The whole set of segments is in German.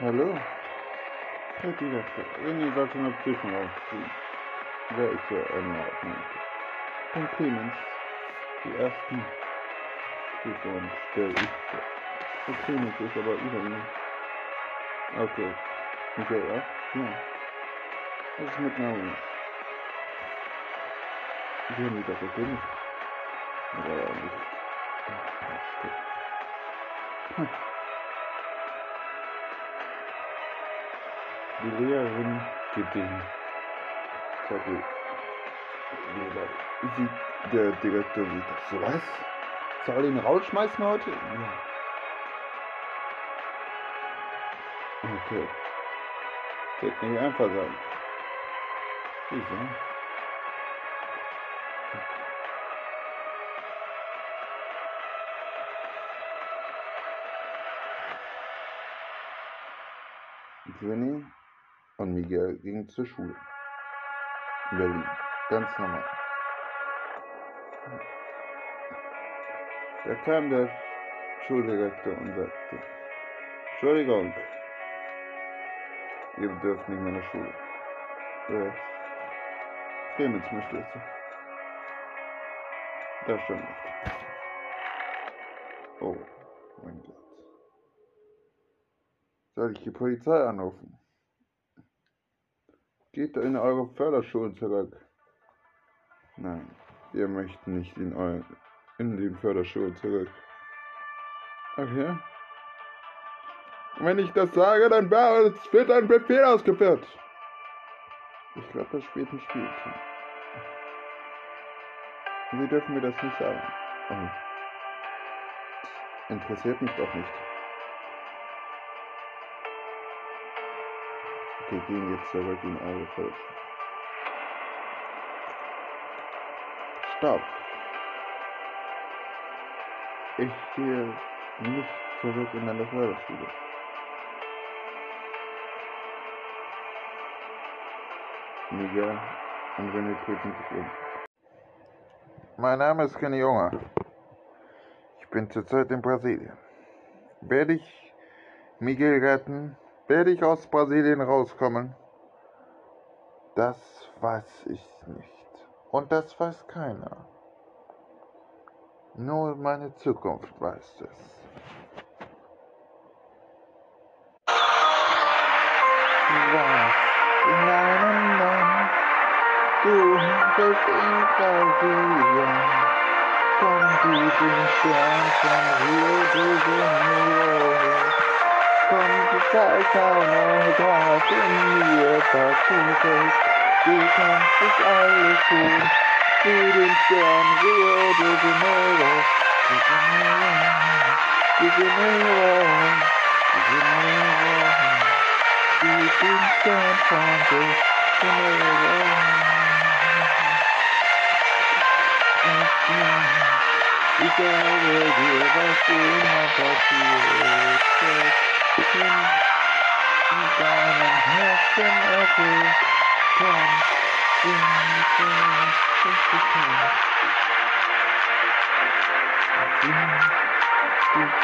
Hallo? Herr Direktor, René sollte eine Prüfung aufziehen. Wer ist der Anordnung? Herr Clemens, die ersten Prüfungen stelle ich vor. Herr Clemens ist aber über ihn. Okay. Michael auch? Ja. Was ist mit Naomi? Sie haben die doch gekündigt. Aber auch nicht. Hm. Die Lehrerin gibt den Zettel. Sieht der Direktor sieht das. So was? Soll ihn rausschmeißen heute? Ja. Okay. Wird nicht einfach sein. Wieso? Jenny und Miguel gingen zur Schule. In Berlin. Ganz normal. Da kam der Schuldirektor und sagte, Entschuldigung, ihr dürft nicht mehr in die Schule. Ist? Clemens möchte jetzt. Das stimmt nicht. Oh, mein Gott. Soll ich die Polizei anrufen? Geht in eure Förderschulen zurück. Nein, wir möchten nicht in, eu in den Förderschulen zurück. Ach ja? Wenn ich das sage, dann wird ein Befehl ausgeführt. Ich glaube, das spielt ein Spielchen. Sie dürfen mir das nicht sagen. Oh. Interessiert mich doch nicht. Wir gehen jetzt zurück in eure Feld. Stopp! Ich gehe nicht zurück in eine Förderschule. Miguel und René prüfen sich um. Mein Name ist Kenny Junger. Ich bin zurzeit in Brasilien. Werde ich Miguel retten? Werde ich aus Brasilien rauskommen? Das weiß ich nicht. Und das weiß keiner. Nur meine Zukunft weiß es. Was in einem Land du bist in Brasilien, komm du den Stern von Rio de Janeiro. Komm, du zeigst eine Tat in mir passiert Du kannst es alles tun. Für den Stern Rio de Janeiro. De Janeiro. De Janeiro. De Janeiro. Für den Stern von De Janeiro. Egal, wer dir was immer passiert in deinem Herzen erfüllt. Komm, sing mit uns, dass du kannst. Sing die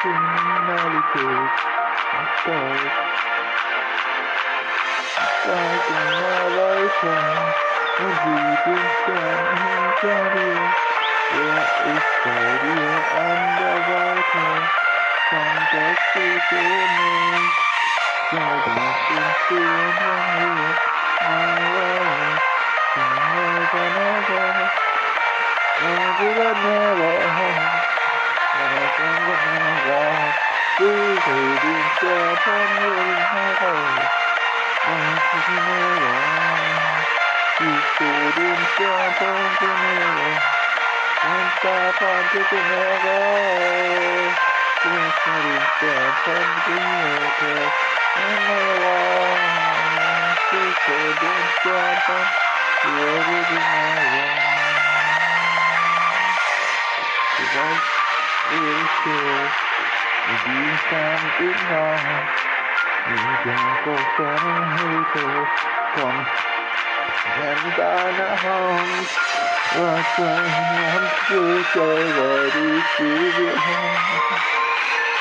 Kriminalität und Stolz. Zeig immer weiter und sieh den Stern hinter dir. Er ist bei dir an der Seite. Fantastic image, guidance in fear and complexity goodness. Salvation soon from you, my way, stronger than ever. Every that never home, everything that never Please hold yourself from you, my way. Everything that never You stood in front of the mirror, and stop on to the mirror. Tiếng xa điện trẻ thân kính người thề Em mơ lo Khi cổ đêm qua tâm Vừa đi đi mà Chỉ vay Yêu chiều Vì sam ước mơ Những dòng cô Còn Em đã đã hồng Và trời Em cứ chơi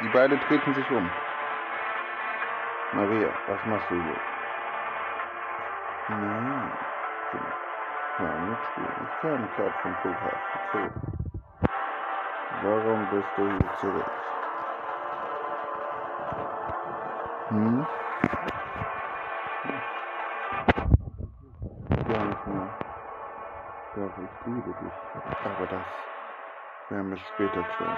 Die beiden treten sich um. Maria, was machst du hier? Nein, ich kann mitspielen. Ich kam gerade vom Flughafen zurück. Warum bist du hier zurück? Hm? Ich liebe dich. Aber das werden wir später tun.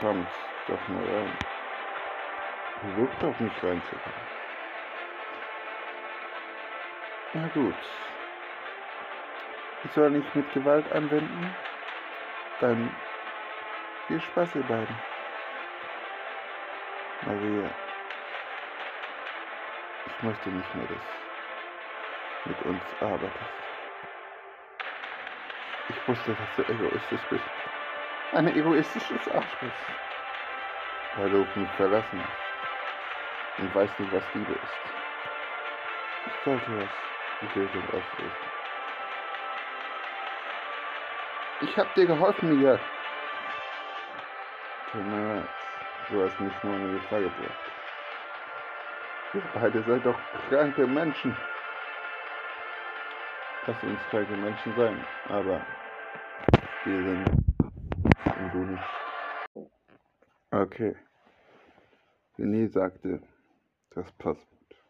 Kommt doch mal rein. Versuch doch nicht reinzukommen. Na gut. Ich soll nicht mit Gewalt anwenden? Dann viel Spaß, ihr beiden. Maria, ich möchte nicht mehr, dass mit uns arbeitest. Ich wusste, dass du egoistisch bist. Ein egoistisches Arschloch. Weil du mich verlassen hast. Und weißt nicht, was Liebe ist. Ich sollte das die Lösung auslösen. Ich hab dir geholfen, Miguel. Tut mir leid. Du hast mich nur in Gefahr gebracht. Ihr beide seid doch kranke Menschen. Lass uns kranke Menschen sein, aber wir sind. Okay. René sagte, das passt gut.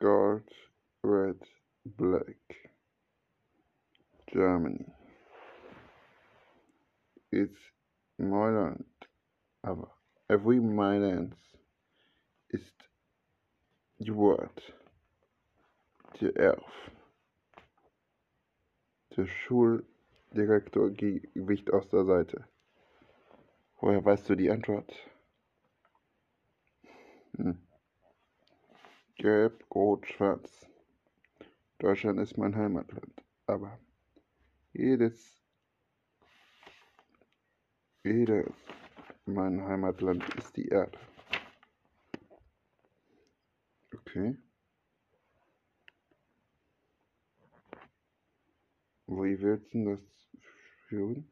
Gold, red, black. Germany. It's my land. Aber every Mailand ist die Wort. Der Erf. Der Schuldirektor wicht aus der Seite. Woher weißt du die Antwort? Hm. Gelb, Rot, Schwarz. Deutschland ist mein Heimatland. Aber jedes, jedes mein Heimatland ist die Erde. Okay. Wie willst du das führen?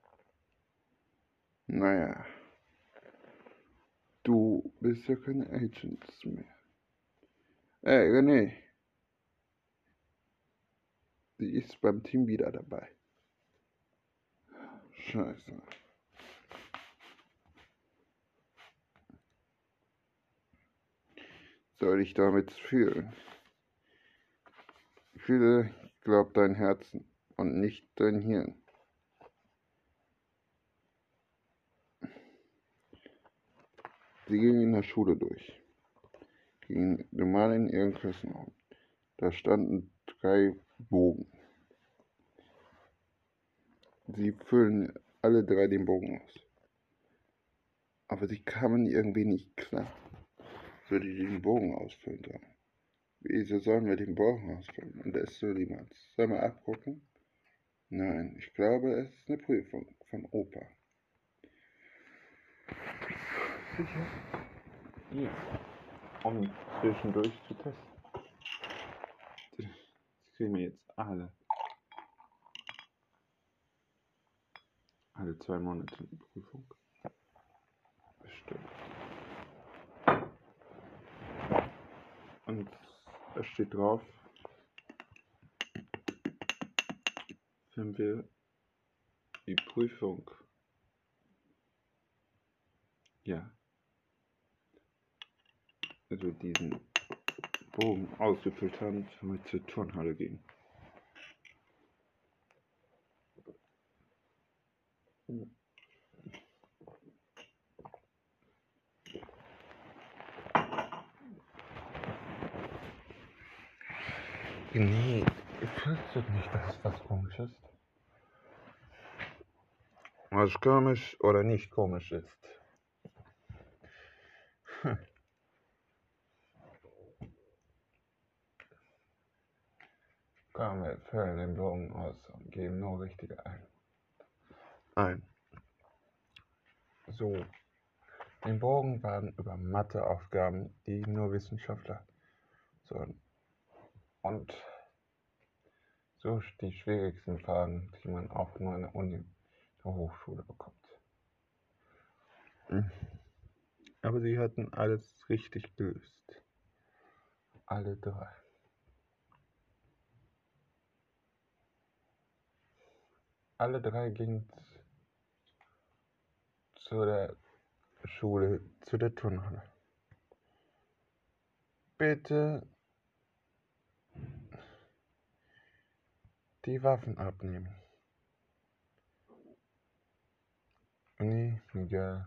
Naja. Du bist ja keine Agents mehr. Ey, René. Sie ist beim Team wieder dabei. Scheiße. Soll ich damit fühlen? Fühle, glaub dein Herzen und nicht dein Hirn. Sie gingen in der Schule durch, gingen normal in ihren Klassenraum. Da standen drei Bogen. Sie füllen alle drei den Bogen aus. Aber sie kamen irgendwie nicht klar. So die den Bogen ausfüllen sollen. Wieso sollen wir den Bogen ausfüllen? Und es so niemals. Sollen wir abgucken? Nein, ich glaube, es ist eine Prüfung von Opa. Sicher? Ja. Um zwischendurch zu testen. Das kriegen wir jetzt alle. Alle zwei Monate eine Prüfung. Bestimmt. Und da steht drauf, wenn wir die Prüfung ja also diesen Bogen ausgefüllt haben, wenn wir zur Turnhalle gehen. Nee, Fühlst du nicht, dass es was komisch ist? Was komisch oder nicht komisch ist? Hm. Komm, wir füllen den Bogen aus und geben nur richtige ein. Ein. So. Den Bogen waren über Matheaufgaben, die nur Wissenschaftler so und so die schwierigsten Fragen, die man auch nur an der Uni, der Hochschule bekommt. Aber sie hatten alles richtig gelöst. Alle drei. Alle drei gingen zu der Schule, zu der Turnhalle. Bitte die Waffen abnehmen. Uni, Miguel,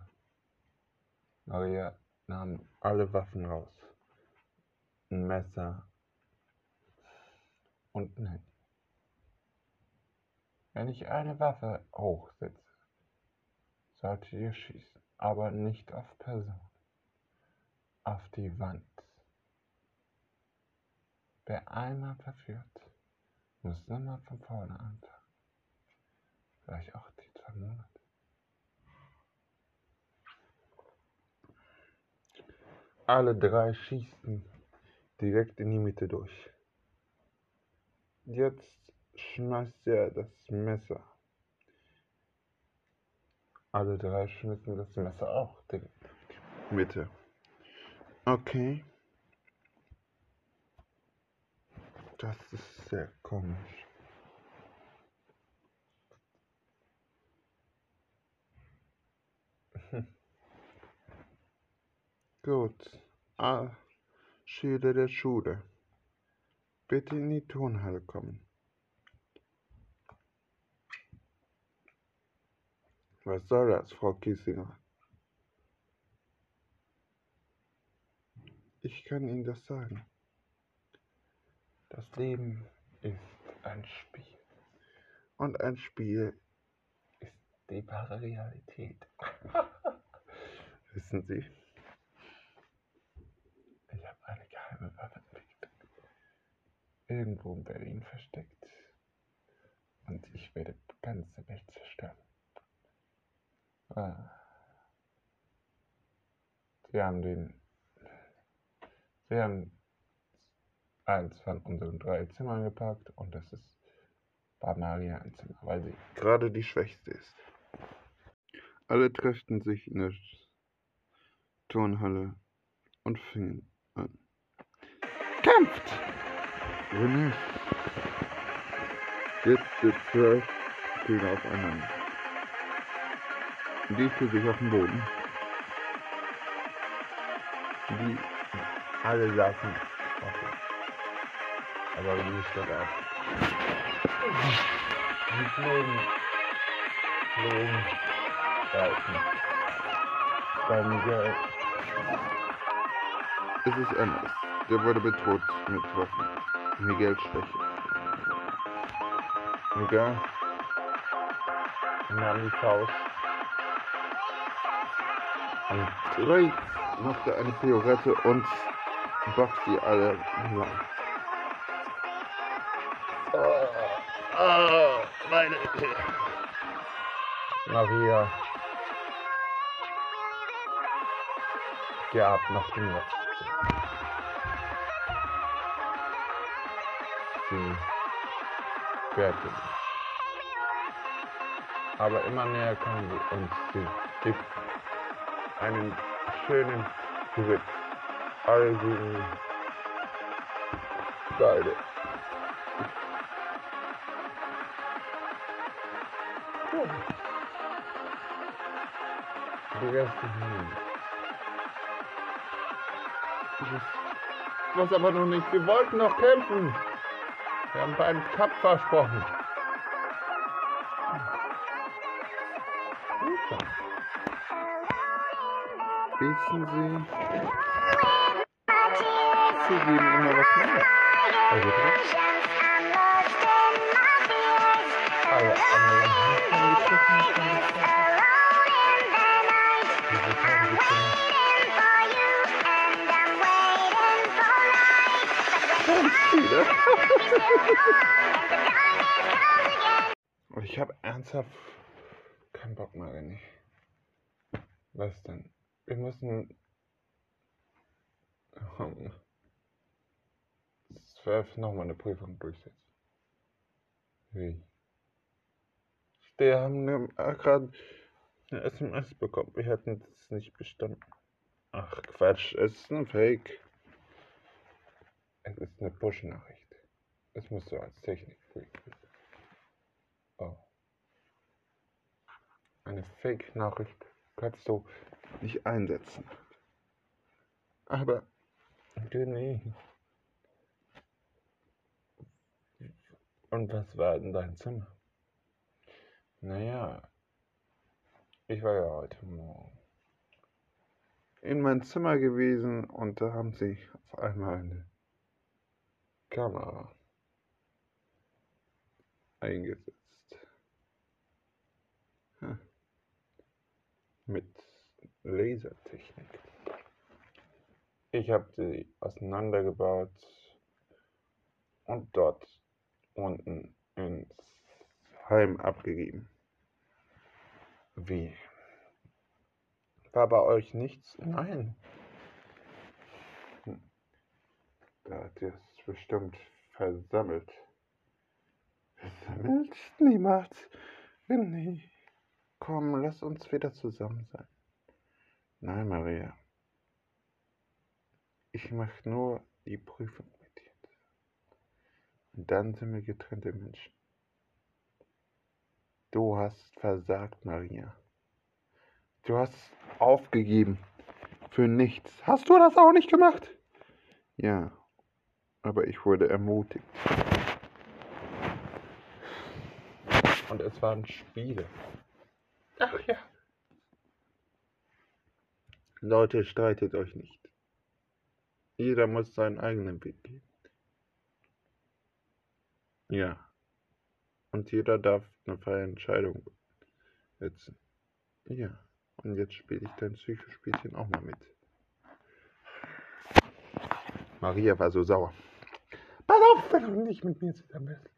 Maria nahmen alle Waffen raus. Ein Messer und ein Handy. Wenn ich eine Waffe hochsetze, solltet ihr schießen, aber nicht auf Person, auf die Wand. Wer einmal verführt, muss immer von vorne anfangen. Vielleicht auch die zwei Monate. Alle drei schießen direkt in die Mitte durch. Jetzt schmeißt er das Messer. Alle drei schmissen das Messer auch direkt in die Mitte. Okay. Das ist sehr komisch. Gut. Ah, Schüler der Schule. Bitte in die Turnhalle kommen. Was soll das, Frau Kiesinger? Ich kann Ihnen das sagen. Das Leben ist ein Spiel. Und ein Spiel ist die wahre Realität. Wissen Sie? Ich habe eine geheime Waffe entdeckt. Irgendwo in Berlin versteckt. Und ich werde die ganze Welt zerstören. Ah. Sie haben den. Sie haben eins von unseren drei Zimmern gepackt und das ist bei Maria ein Zimmer, weil sie gerade die Schwächste ist. Alle trefften sich in der Turnhalle und fingen an. Kämpft! René. Jetzt sitzt zwölf Gegner aufeinander. Die für sich auf dem Boden. Die alle auf aber wie ist das ab? Die flogen, flogen, Reifen. Bei Miguel ist es anders. Der wurde bedroht mit Waffen. Miguel Schwäche. Miguel nahm die Faust und drei machte eine Piorette und boxt sie alle lang. Oh, oh, meine Maria. Gab nach dem. Sie sich. Aber immer näher kam sie und sie gibt einen schönen Griff. Alle sieben beide. Erste Was aber noch nicht. Wir wollten noch kämpfen. Wir haben beim Cup versprochen. Wissen Sie? Sie geben immer was mehr. Also, von der Zeit. Ich habe ernsthaft keinen Bock mehr, René. Was denn? Wir müssen um zwölf nochmal eine Prüfung durchsetzen. Wie? Wir haben gerade eine SMS bekommen. Wir hätten es nicht bestanden. Ach Quatsch, es ist ein Fake. Es ist eine Push-Nachricht. Es muss so als wissen. Oh. Eine Fake-Nachricht kannst du nicht einsetzen. Aber, nee. Und was war in deinem Zimmer? Naja, ich war ja heute Morgen in mein Zimmer gewesen und da haben sie auf einmal eine Kamera eingesetzt. Hm. Mit Lasertechnik. Ich habe sie auseinandergebaut und dort unten ins Heim abgegeben. Wie? War bei euch nichts? Nein. Da hat ihr es bestimmt versammelt. Versammelt? Niemals. Nee. Komm, lass uns wieder zusammen sein. Nein, Maria. Ich mache nur die Prüfung mit dir. Und dann sind wir getrennte Menschen. Du hast versagt, Maria. Du hast aufgegeben. Für nichts. Hast du das auch nicht gemacht? Ja, aber ich wurde ermutigt. Und es waren Spiele. Ach ja. Leute, streitet euch nicht. Jeder muss seinen eigenen Weg gehen. Ja. Und jeder darf eine freie Entscheidung setzen. Ja. Und jetzt spiele ich dein Psychospielchen auch mal mit. Maria war so sauer. Pass auf, wenn du nicht mit mir zusammen bist.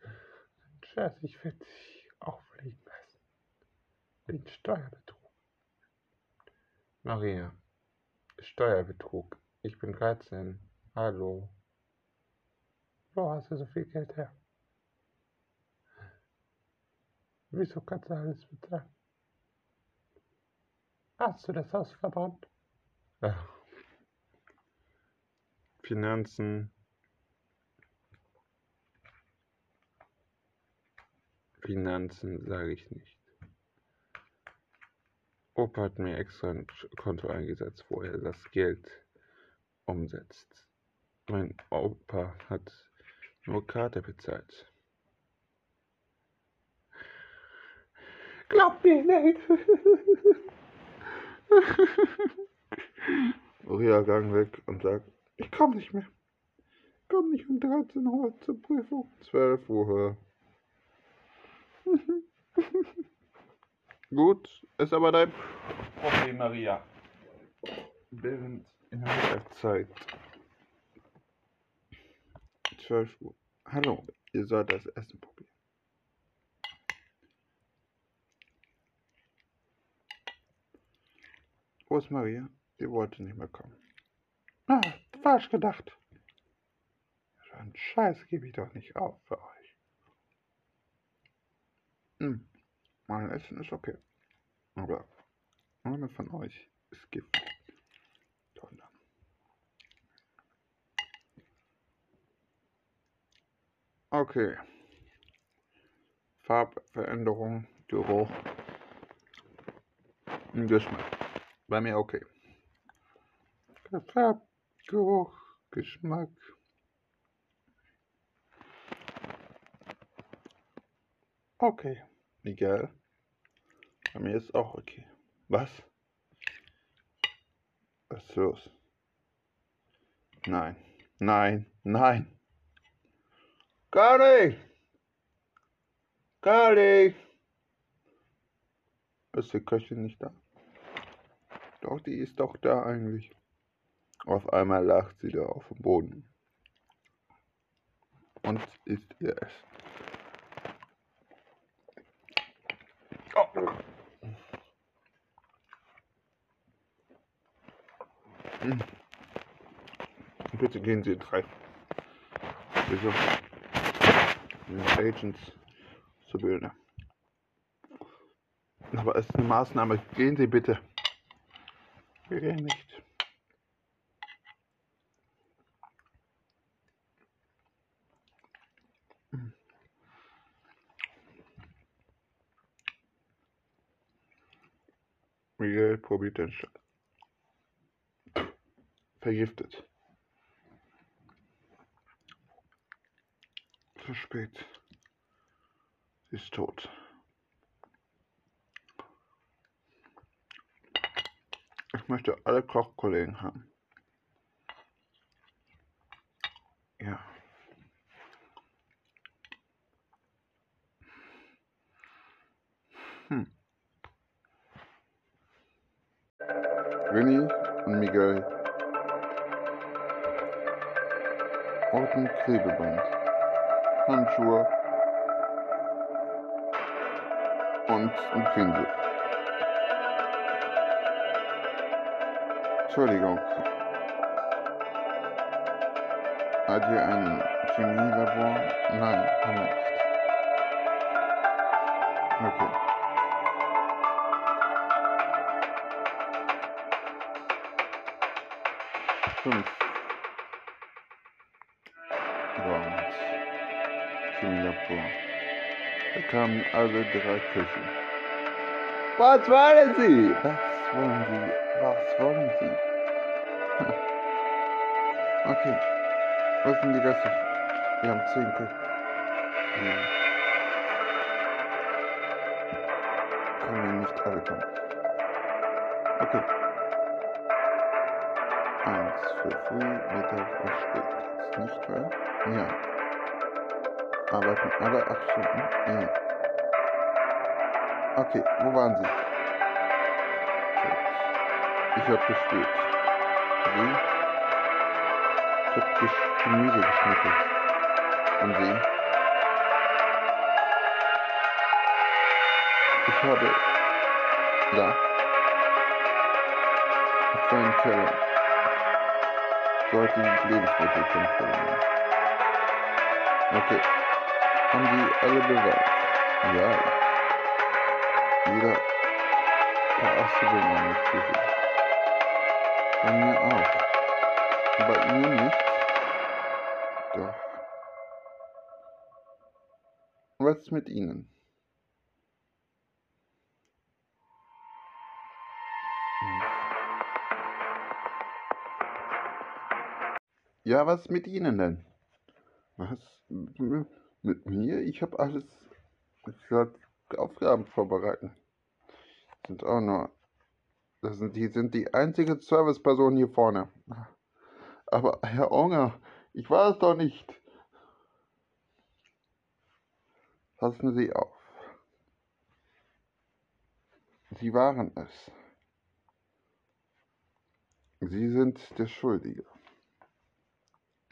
Scherz, ich werde dich auch fliegen lassen. Wegen Steuerbetrug. Maria, Steuerbetrug. Ich bin 13. Hallo. Wo hast du so viel Geld her? Wieso kannst du alles bezahlen? Hast du das Haus verbrannt? Ja. Finanzen. Finanzen sage ich nicht. Opa hat mir extra ein Konto eingesetzt, wo er das Geld umsetzt. Mein Opa hat nur Karte bezahlt. Glaub mir nicht. Ria gang weg und sagt, ich komm nicht mehr. Komm nicht um 13 Uhr zur Prüfung. 12 Uhr. Gut, ist aber dein Problem, Maria. Während in der Mittagszeit 12 Uhr. Hallo, ihr sollt das Essen probieren. Maria? Die wollte nicht mehr kommen. Ah, falsch gedacht. So einen Scheiß gebe ich doch nicht auf für euch. Hm, mein Essen ist okay. Aber einer von euch ist Gift. Okay. Farbveränderung, Geruch, Geschmack. Bei mir okay. Farb, Geruch, Geschmack. Okay, egal. Bei mir ist auch okay. Was? Was ist los? Nein, nein, nein. Nicht. Kali! Ist die Köchin nicht da? Doch, die ist doch da eigentlich. Auf einmal lacht sie da auf dem Boden. Und isst ihr Essen. Oh. Hm. Bitte gehen Sie drei. Wieso? Agents zu bilden. Aber es ist eine Maßnahme. Gehen Sie bitte. Nicht. Miguel probiert den Schlag. Vergiftet. Zu spät. Ist tot. Ich möchte alle Kochkollegen haben. Ja. Hm. Winnie und Miguel. Roten Klebeband. Handschuhe. Und ein Pinsel. Entschuldigung. Ihr ein Chemielabor? Nein, haben wir nicht. Okay. Fünf. Rounds. Chemielabor. Da kamen alle drei Küchen. Was wollen Sie? Was wollen Sie? Was wollen Sie? Okay. Wo sind die Reste? Wir haben zehn Küchen. Hm. Können wir nicht alle kommen. Okay. Eins für früh, Mittag und spät. Ist nicht wahr? Ja. Arbeiten alle acht Stunden? Ja. Okay, wo waren Sie? Ich habe gespielt. Sie? Ich Gesch Gemüse geschnitten. Und Sie? Ich habe... Ja. Auf einen Teller. Sollte die Lebensmittel kontrollieren. Okay. Haben die alle Beweis? Ja. Jeder verarschte meine Küche. Bei mir auch. Bei Ihnen nicht? Doch. Was ist mit Ihnen? Ja, was mit Ihnen denn? Was? Mit mir? Ich habe alles. Ich werde Aufgaben vorbereiten. Sind auch nur. Das sind, die sind die einzige Serviceperson hier vorne. Aber Herr Onger, ich war es doch nicht. Passen Sie auf. Sie waren es. Sie sind der Schuldige.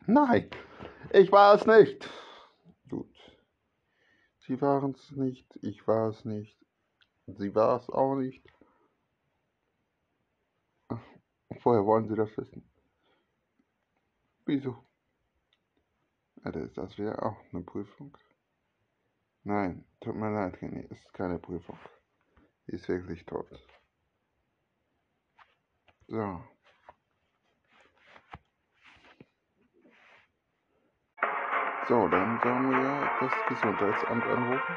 Nein, ich war es nicht. Gut. Sie waren es nicht, ich war es nicht. Sie war es auch nicht. Woher wollen Sie das wissen? Wieso? Ja, das das wäre auch eine Prüfung. Nein, tut mir leid, René, ist keine Prüfung. Sie ist wirklich tot. So. So, dann sollen wir das Gesundheitsamt anrufen.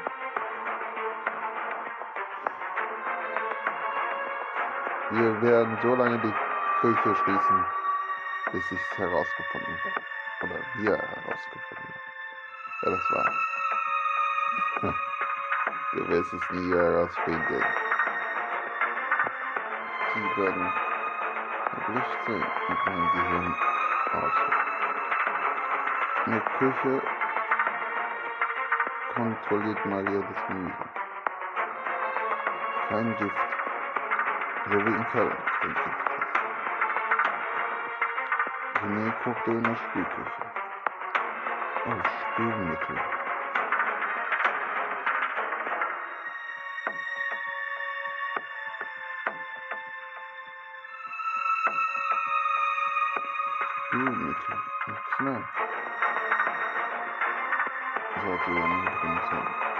Wir werden so lange die Küche schließen, bis ich es herausgefunden habe. Oder wir herausgefunden haben. Wer das war. Du wirst es nie herausfinden. Sie werden erwischt sein und mein Gehirn aus. Eine Küche kontrolliert Maria das Gemüse. Kein Gift. So wie in Köln kein Gift ist. René guckte in der Spülküche. Oh, Spülmittel. Spülmittel. Klar. Sollte ja nicht drin sein.